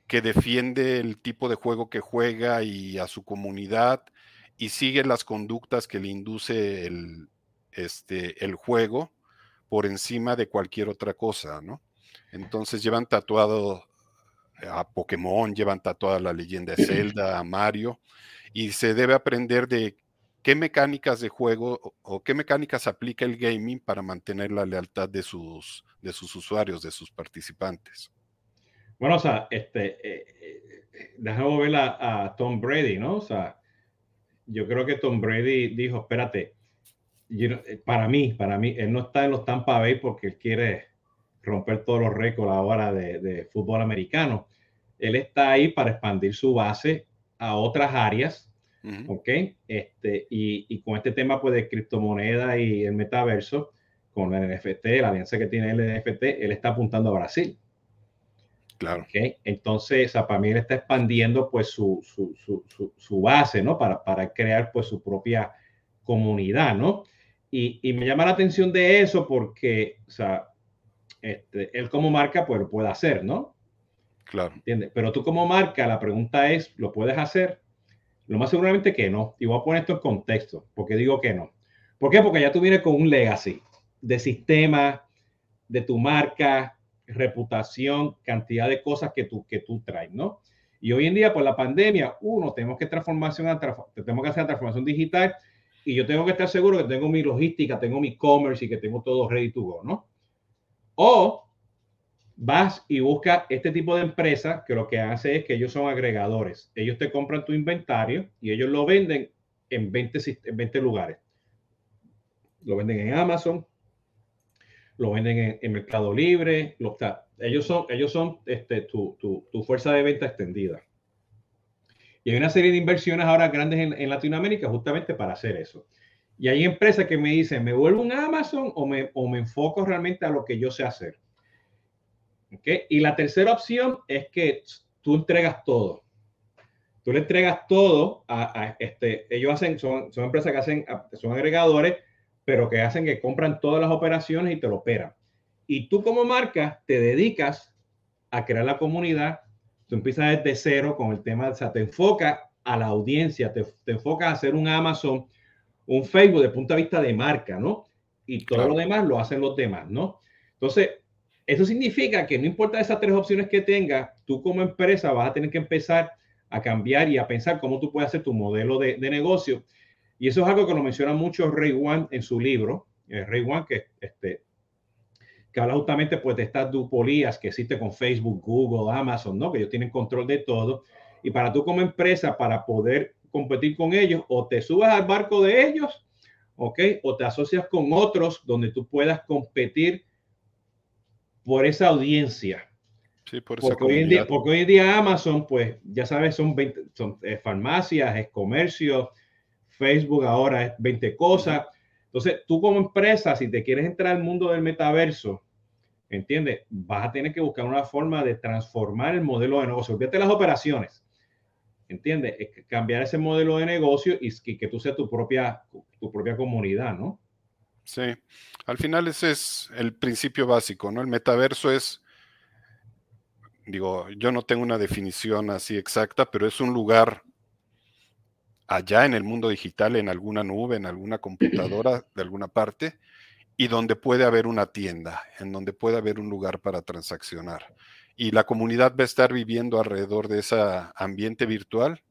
que defiende el tipo de juego que juega y a su comunidad y sigue las conductas que le induce el, este, el juego por encima de cualquier otra cosa, ¿no? Entonces llevan tatuado a Pokémon, llevan tatuada la leyenda de Zelda, a Mario, y se debe aprender de qué mecánicas de juego o, qué mecánicas aplica el gaming para mantener la lealtad de sus, de sus usuarios, de sus participantes. Bueno, o sea, este, eh, eh ver a, Tom Brady, ¿no? O sea, yo creo que Tom Brady dijo, espérate, eh, para mí, para mí, él no está en los Tampa Bay porque él quiere romper todos los récords ahora de, de fútbol americano. Él está ahí para expandir su base a otras áreas, ¿ok? Este, y, y, con este tema pues, de criptomoneda y el metaverso, con el NFT, la alianza que tiene el NFT, él está apuntando a Brasil. Claro. ¿okay? Entonces, para mí él está expandiendo pues su, su, su, su, base, ¿no? Para, para crear pues su propia comunidad, ¿no? Y, y, me llama la atención de eso porque, o sea, este, él como marca pues lo puede hacer, ¿no? Claro. ¿Entiendes? Pero tú como marca, la pregunta es, ¿lo puedes hacer? Lo más seguramente que no. Y voy a poner esto en contexto. porque digo que no? ¿Por qué? Porque ya tú vienes con un legacy de sistema, de tu marca, reputación, cantidad de cosas que tú, que tú traes, ¿no? Y hoy en día, por la pandemia, uno, tenemos que transformación, tenemos que hacer transformación digital y yo tengo que estar seguro que tengo mi logística, tengo mi commerce y que tengo todo ready to go, ¿no? O vas y buscas este tipo de empresa que lo que hace es que ellos son agregadores. Ellos te compran tu inventario y ellos lo venden en 20, en 20 lugares. Lo venden en Amazon, lo venden en, Mercado Libre. Lo, ellos son, ellos son este, tu, tu, tu, fuerza de venta extendida. Y hay una serie de inversiones ahora grandes en, en, Latinoamérica justamente para hacer eso. Y hay empresas que me dicen, ¿me vuelvo un Amazon o me, o me enfoco realmente a lo que yo sé hacer? ¿Okay? Y la tercera opción es que tú entregas todo. Tú le entregas todo a, a este, ellos hacen, son, son empresas que hacen, son agregadores pero que hacen que compran todas las operaciones y te lo operan. Y tú como marca te dedicas a crear la comunidad, tú empiezas desde cero con el tema, o sea, te enfoca a la audiencia, te, te enfocas a hacer un Amazon, un Facebook de punto de vista de marca, ¿no? Y todo lo demás lo hacen los demás, ¿no? Entonces, eso significa que no importa esas tres opciones que tengas, tú como empresa vas a tener que empezar a cambiar y a pensar cómo tú puedes hacer tu modelo de, de negocio y eso es algo que lo menciona mucho Ray Wan en su libro, eh, Ray Wan, que, este, que habla justamente pues, de estas dupolías que existe con Facebook, Google, Amazon, ¿no? que ellos tienen control de todo. Y para tú como empresa, para poder competir con ellos, o te subes al barco de ellos, ¿ok? O te asocias con otros donde tú puedas competir por esa audiencia. Sí, por porque, hoy en día, porque hoy en día Amazon, pues ya sabes, son, 20, son eh, farmacias, es comercio, Facebook ahora es 20 cosas. Entonces, tú como empresa, si te quieres entrar al mundo del metaverso, ¿entiendes? Vas a tener que buscar una forma de transformar el modelo de negocio. Olvídate las operaciones, ¿entiendes? cambiar ese modelo de negocio y que, que tú seas tu propia, tu propia comunidad, ¿no? Sí, al final ese es el principio básico, ¿no? El metaverso es, digo, yo no tengo una definición así exacta, pero es un lugar allá en el mundo digital, en alguna nube, en alguna computadora de alguna parte, y donde puede haber una tienda, en donde puede haber un lugar para transaccionar. Y la comunidad va a estar viviendo alrededor de ese ambiente virtual.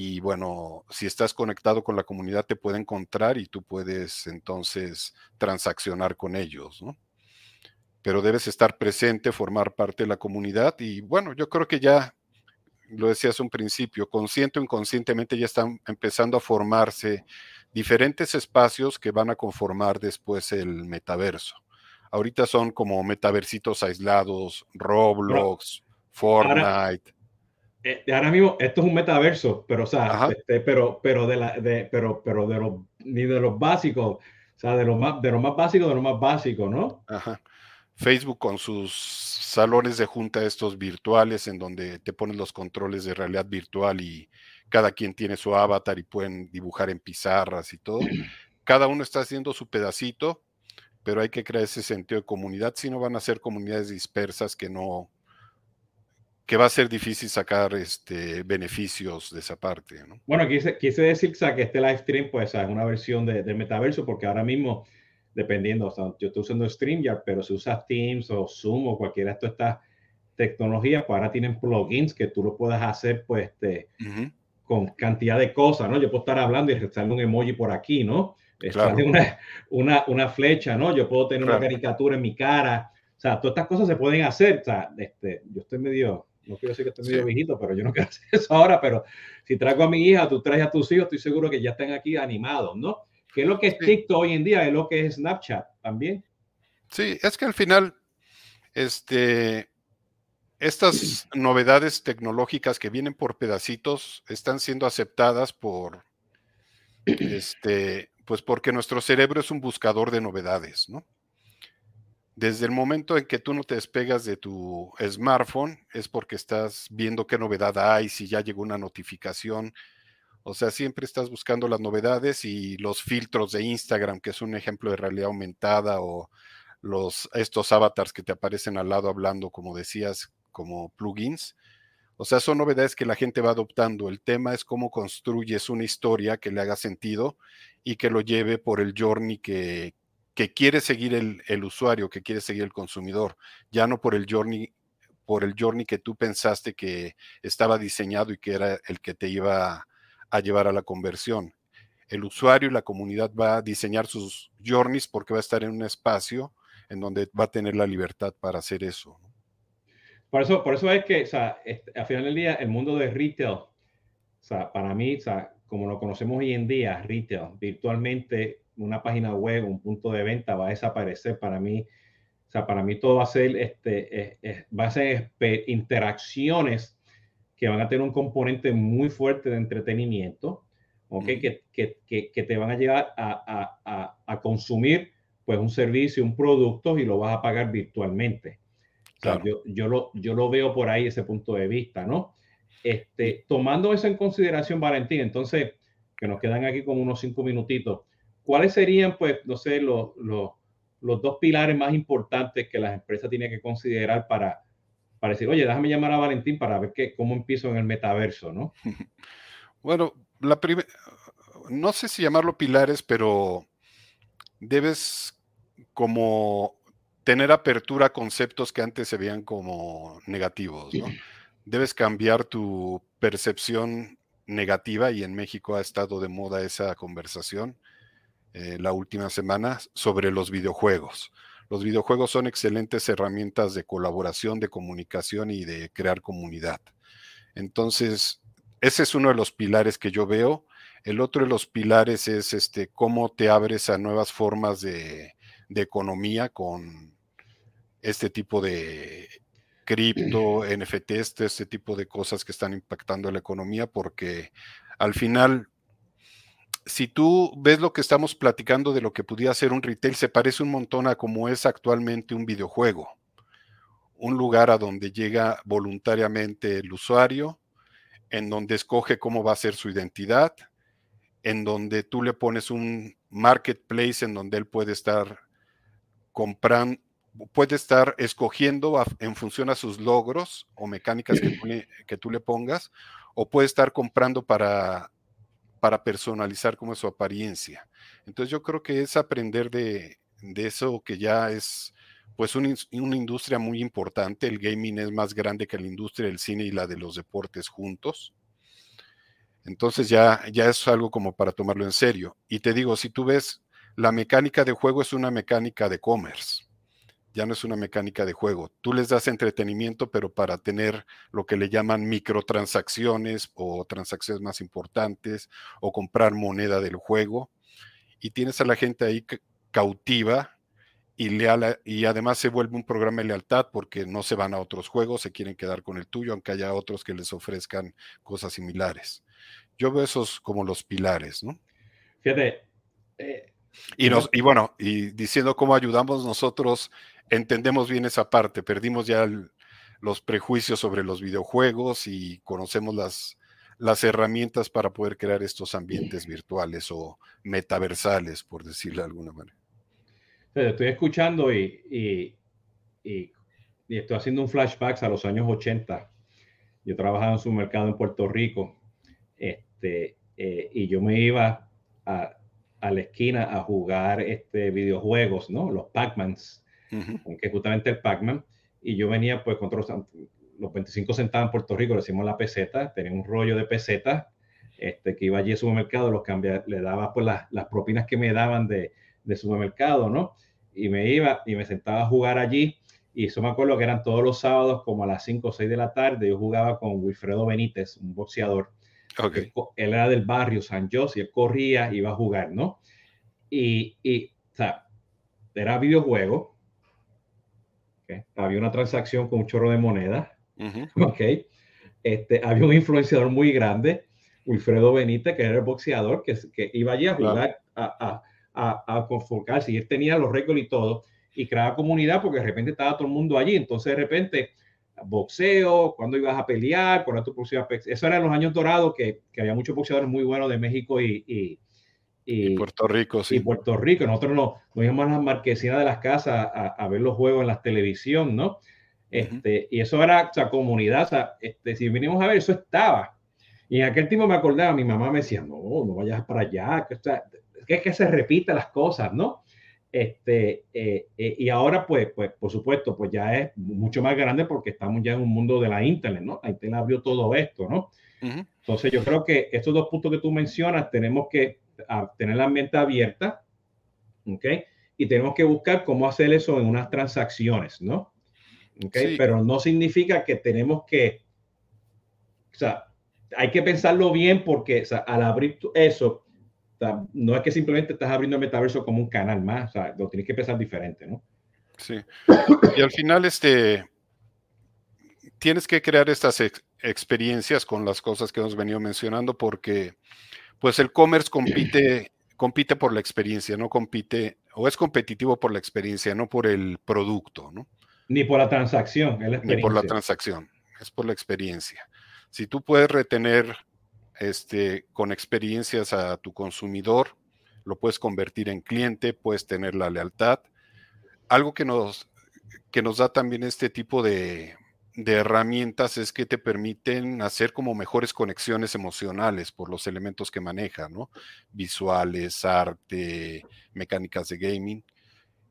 Y bueno, si estás conectado con la comunidad, te puede encontrar y tú puedes entonces transaccionar con ellos, ¿no? Pero debes estar presente, formar parte de la comunidad. Y bueno, yo creo que ya lo decías un principio, consciente o inconscientemente ya están empezando a formarse diferentes espacios que van a conformar después el metaverso. Ahorita son como metaversitos aislados, Roblox, Fortnite. Ahora, eh, ahora, mismo esto es un metaverso, pero o sea, este, pero pero de la de, pero pero de los ni de los básicos, o sea, de lo más de lo más básico de lo más básico, ¿no? Ajá. Facebook con sus salones de junta estos virtuales en donde te pones los controles de realidad virtual y cada quien tiene su avatar y pueden dibujar en pizarras y todo. cada uno está haciendo su pedacito, pero hay que crear ese sentido de comunidad, si no van a ser comunidades dispersas que no, que va a ser difícil sacar este, beneficios de esa parte. ¿no? Bueno, quise, quise decir que este live stream pues, es una versión de, de, metaverso, porque ahora mismo, dependiendo, o sea, yo estoy usando StreamYard, pero si usas Teams o Zoom o cualquiera de estas tecnologías, pues ahora tienen plugins que tú lo puedas hacer pues, este, con cantidad de cosas, ¿no? Yo puedo estar hablando y restarle un emoji por aquí, ¿no? Claro. Una, una, una, flecha, ¿no? Yo puedo tener claro. una caricatura en mi cara. O sea, todas estas cosas se pueden hacer. O sea, este, yo estoy medio no quiero decir que esté medio sí. viejito, pero yo no quiero hacer eso ahora, pero si traigo a mi hija, tú traes a tus hijos, estoy seguro que ya están aquí animados, ¿no? ¿Qué es lo que es TikTok hoy en día? Es lo que es Snapchat también. Sí, es que al final, este, estas novedades tecnológicas que vienen por pedacitos están siendo aceptadas por, este, pues porque nuestro cerebro es un buscador de novedades, ¿no? Desde el momento en que tú no te despegas de tu smartphone es porque estás viendo qué novedad hay, si ya llegó una notificación. O sea, siempre estás buscando las novedades y los filtros de Instagram, que es un ejemplo de realidad aumentada, o los, estos avatars que te aparecen al lado hablando, como decías, como plugins. O sea, son novedades que la gente va adoptando. El tema es cómo construyes una historia que le haga sentido y que lo lleve por el journey que, que quiere seguir el, el, usuario, que quiere seguir el consumidor, ya no por el journey, por el journey que tú pensaste que estaba diseñado y que era el que te iba a llevar a la conversión. El usuario y la comunidad va a diseñar sus journeys porque va a estar en un espacio en donde va a tener la libertad para hacer eso. Por eso, por eso es que, o al final del día, el mundo de retail, o sea, para mí, o sea, como lo conocemos hoy en día, retail, virtualmente una página web, un punto de venta va a desaparecer para mí. O sea, para mí todo va a ser, este, es, es, va a ser interacciones que van a tener un componente muy fuerte de entretenimiento, ¿okay? Mm. Que, que, que, que, te van a llevar a, a, a, consumir pues un servicio, un producto y lo vas a pagar virtualmente. Claro. O sea, yo, yo, lo, yo lo veo por ahí ese punto de vista, ¿no? Este, tomando eso en consideración, Valentín, entonces, que nos quedan aquí como unos cinco minutitos, ¿cuáles serían, pues, no sé, los, los, los, dos pilares más importantes que las empresas tienen que considerar para, para decir, oye, déjame llamar a Valentín para ver qué, cómo empiezo en el metaverso, ¿no? Bueno, la primera, no sé si llamarlo pilares, pero debes como tener apertura a conceptos que antes se veían como negativos, ¿no? Debes cambiar tu percepción negativa y en México ha estado de moda esa conversación eh, la última semana sobre los videojuegos. Los videojuegos son excelentes herramientas de colaboración, de comunicación y de crear comunidad. Entonces, ese es uno de los pilares que yo veo. El otro de los pilares es este, cómo te abres a nuevas formas de, de economía con este tipo de cripto, NFTs, este tipo de cosas que están impactando la economía, porque al final si tú ves lo que estamos platicando de lo que pudiera ser un retail, se parece un montón a como es actualmente un videojuego. Un lugar a donde llega voluntariamente el usuario, en donde escoge cómo va a ser su identidad, en donde tú le pones un marketplace en donde él puede estar comprando, puede estar escogiendo en función a sus logros o mecánicas que tú le pongas, o puede estar comprando para para personalizar como su apariencia. Entonces yo creo que es aprender de, eso que ya es pues un, una industria muy importante. El gaming es más grande que la industria del cine y la de los deportes juntos. Entonces ya, ya es algo como para tomarlo en serio. Y te digo, si tú ves, la mecánica de juego es una mecánica de commerce ya no es una mecánica de juego. Tú les das entretenimiento, pero para tener lo que le llaman microtransacciones o transacciones más importantes o comprar moneda del juego. Y tienes a la gente ahí cautiva y, leal, y además se vuelve un programa de lealtad porque no se van a otros juegos, se quieren quedar con el tuyo, aunque haya otros que les ofrezcan cosas similares. Yo veo esos como los pilares, ¿no? Fíjate. Eh, y, nos, y bueno, y diciendo cómo ayudamos nosotros entendemos bien esa parte, perdimos ya el, los prejuicios sobre los videojuegos y conocemos las, las herramientas para poder crear estos ambientes virtuales o metaversales, por decirlo de alguna manera. Estoy escuchando y, y, estoy haciendo un flashback a los años 80. Yo trabajaba en su mercado en Puerto Rico este, eh, y yo me iba a, a, la esquina a jugar este, videojuegos, ¿no? Los Pac-Mans, que justamente el Pac-Man. Y yo venía pues con los, los 25 centavos en Puerto Rico, le decimos la peseta, tenía un rollo de peseta este, que iba allí al supermercado, los cambia, le daba pues las, las propinas que me daban de, de supermercado, ¿no? y me iba y me sentaba a jugar allí. Y eso me acuerdo que eran todos los sábados, como a las 5 o 6 de la tarde. Yo jugaba con Wilfredo Benítez, un boxeador. Okay. Él, era del barrio San José, él corría, iba a jugar, ¿no? Y, y o sea, era videojuego. Había una transacción con un chorro de moneda. Ok. Este, había un influenciador muy grande, Wilfredo Benítez, que era el boxeador, que, que iba allí a jugar, a, a, a conformarse y él tenía los récords y todo y creaba comunidad porque de repente estaba todo el mundo allí. Entonces de repente boxeo, cuando ibas a pelear, por tu próxima Eso eran los años dorados que, que, había muchos boxeadores muy buenos de México y, y, y, Puerto Rico, sí. Y Puerto Rico. Nosotros nos, nos íbamos a las marquesinas de las casas a, a, ver los juegos en la televisión, ¿no? Este, Y eso era, o sea, comunidad, o sea, este, si vinimos a ver, eso estaba. Y en aquel tiempo me acordaba, mi mamá me decía, no, no vayas para allá, que, o sea, que es que se repiten las cosas, ¿no? Este, eh, eh, y ahora, pues, pues, por supuesto, pues ya es mucho más grande porque estamos ya en un mundo de la Internet, ¿no? La Internet abrió todo esto, ¿no? Entonces, yo creo que estos dos puntos que tú mencionas, tenemos que tener la mente abierta, ¿ok? Y tenemos que buscar cómo hacer eso en unas transacciones, ¿no? ¿Ok? Pero no significa que tenemos que, o sea, hay que pensarlo bien porque o sea, al abrir eso, no es que simplemente estás abriendo el metaverso como un canal más, o sea, lo tienes que pensar diferente, ¿no? Sí. Y al final, este, tienes que crear estas experiencias con las cosas que hemos venido mencionando porque, pues, el commerce compite, compite por la experiencia, no compite, o es competitivo por la experiencia, no por el producto, ¿no? Ni por la transacción, es la Ni por la transacción, es por la experiencia. Si tú puedes retener este, con experiencias a tu consumidor, lo puedes convertir en cliente, puedes tener la lealtad. Algo que nos, que nos da también este tipo de, de herramientas es que te permiten hacer como mejores conexiones emocionales por los elementos que maneja, ¿no? Visuales, arte, mecánicas de gaming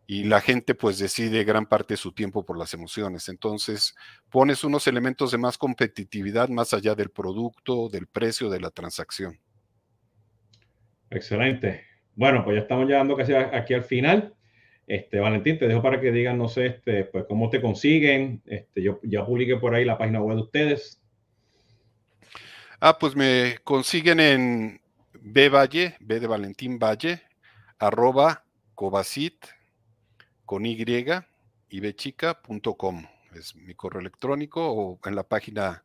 y la gente pues decide gran parte de su tiempo por las emociones. Entonces pones unos elementos de más competitividad más allá del producto, del precio, de la transacción. Excelente. Bueno, pues ya estamos llegando casi aquí al final. Este, Valentín, te dejo para que digan, no sé, este, pues cómo te consiguen. Este, yo ya publiqué por ahí la página web de ustedes. Ah, pues me consiguen en B Valle, B de Valentín Valle, arroba Covacit, con Y y bechica.com. Es mi correo electrónico o en la página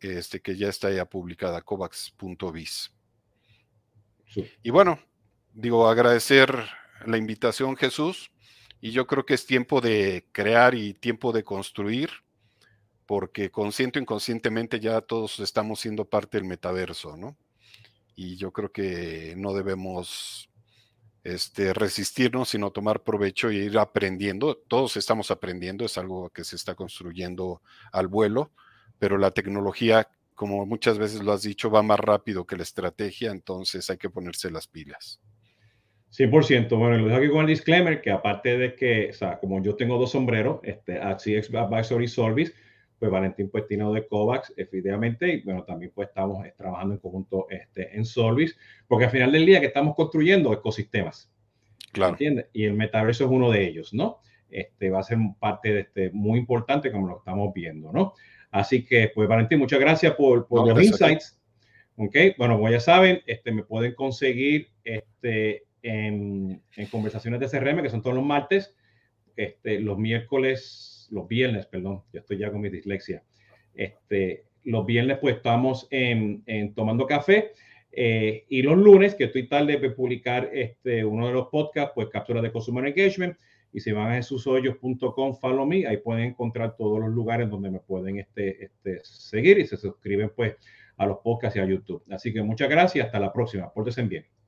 este, que ya está ya publicada, covax.biz. Y bueno, digo, agradecer la invitación, Jesús, y yo creo que es tiempo de crear y tiempo de construir, porque consciente o inconscientemente ya todos estamos siendo parte del metaverso, ¿no? Y yo creo que no debemos este, resistirnos, sino tomar provecho y ir aprendiendo. Todos estamos aprendiendo, es algo que se está construyendo al vuelo, pero la tecnología, como muchas veces lo has dicho, va más rápido que la estrategia, entonces hay que ponerse las pilas. 100%. Bueno, lo dejo aquí con el disclaimer que aparte de que, o sea, como yo tengo dos sombreros, este, Advisory Service, pues Valentín pues tiene de COVAX, efectivamente, y bueno, también pues estamos eh, trabajando en conjunto este, en Solvis, porque al final del día que estamos construyendo ecosistemas. Claro. ¿Entiendes? Y el metaverso es uno de ellos, ¿no? Este va a ser parte de este muy importante como lo estamos viendo, ¿no? Así que, pues Valentín, muchas gracias por, por los insights. Ok, bueno, como ya saben, este, me pueden conseguir este, en, en conversaciones de CRM, que son todos los martes, este, los miércoles los viernes, perdón, yo estoy ya con mi dislexia. Este, los viernes pues estamos en, tomando café eh, y los lunes, que estoy tarde de publicar este, uno de los podcasts, pues cápsulas de Consumer Engagement. Y si van a jesushoyos.com, follow me, ahí pueden encontrar todos los lugares donde me pueden este, este, seguir y se suscriben pues a los podcasts y a YouTube. Así que muchas gracias, hasta la próxima. Pórtense bien.